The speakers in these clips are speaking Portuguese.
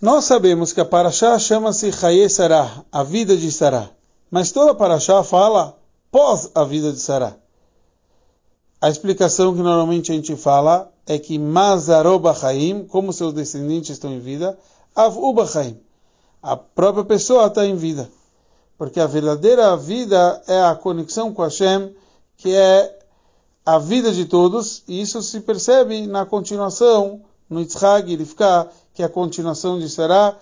Nós sabemos que a Parashá chama-se Chaye Sarah, a vida de Sarah. Mas toda Parashá fala pós a vida de Sarah. A explicação que normalmente a gente fala é que Mazaroba Chaim, como seus descendentes estão em vida, Avuba Chaim, a própria pessoa está em vida. Porque a verdadeira vida é a conexão com Hashem, que é a vida de todos, e isso se percebe na continuação, no Yitzhak, ele fica que é a continuação de Sará.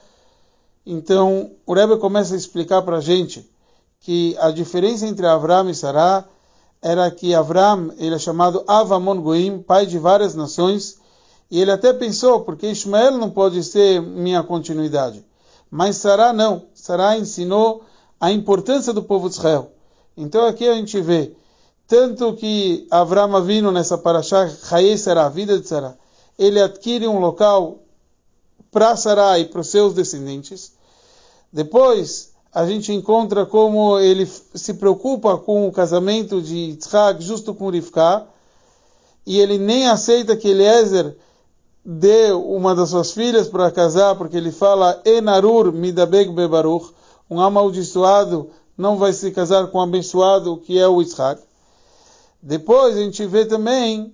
Então, o Rebbe começa a explicar para a gente que a diferença entre Avram e Sará era que Avram ele é chamado Avamon Goim, pai de várias nações, e ele até pensou, porque Ismael não pode ser minha continuidade. Mas Sará não. Sará ensinou a importância do povo de Israel. Então aqui a gente vê tanto que Avram vindo nessa paraxá, Chaye Sará, vida de Sará, ele adquire um local para Sarai para os seus descendentes. Depois, a gente encontra como ele se preocupa com o casamento de Yitzhak justo com Rivka, e ele nem aceita que Eliezer dê uma das suas filhas para casar, porque ele fala Enarur midabeg bebaruch, um amaldiçoado não vai se casar com um abençoado que é o Yitzhak. Depois a gente vê também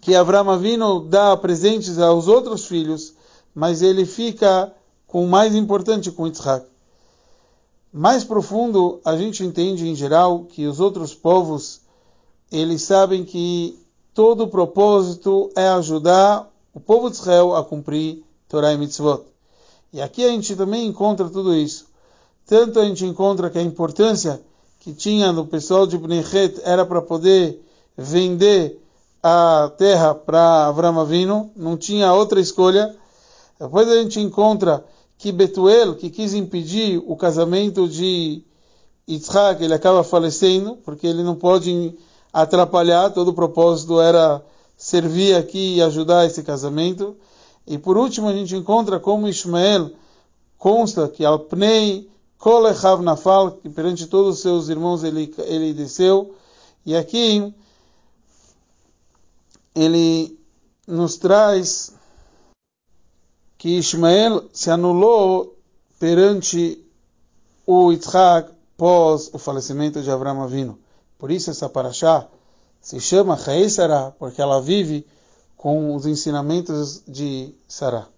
que Avram Avinu dá presentes aos outros filhos, mas ele fica com o mais importante, com Yitzhak. Mais profundo, a gente entende em geral que os outros povos, eles sabem que todo o propósito é ajudar o povo de Israel a cumprir Torah e Mitzvot. E aqui a gente também encontra tudo isso. Tanto a gente encontra que a importância que tinha no pessoal de Bnechet era para poder vender a terra para Avram Avinu, não tinha outra escolha. Depois a gente encontra que Betuel, que quis impedir o casamento de Yitzhak, ele acaba falecendo, porque ele não pode atrapalhar, todo o propósito era servir aqui e ajudar esse casamento. E por último a gente encontra como Ismael consta que Alpnei Kolechav Nafal, que perante todos os seus irmãos ele, ele desceu. E aqui ele nos traz que Ismael se anulou perante o Yitzhak pós o falecimento de Abraão Avino. Por isso essa paraxá se chama Chaei Sarah, porque ela vive com os ensinamentos de Sarah.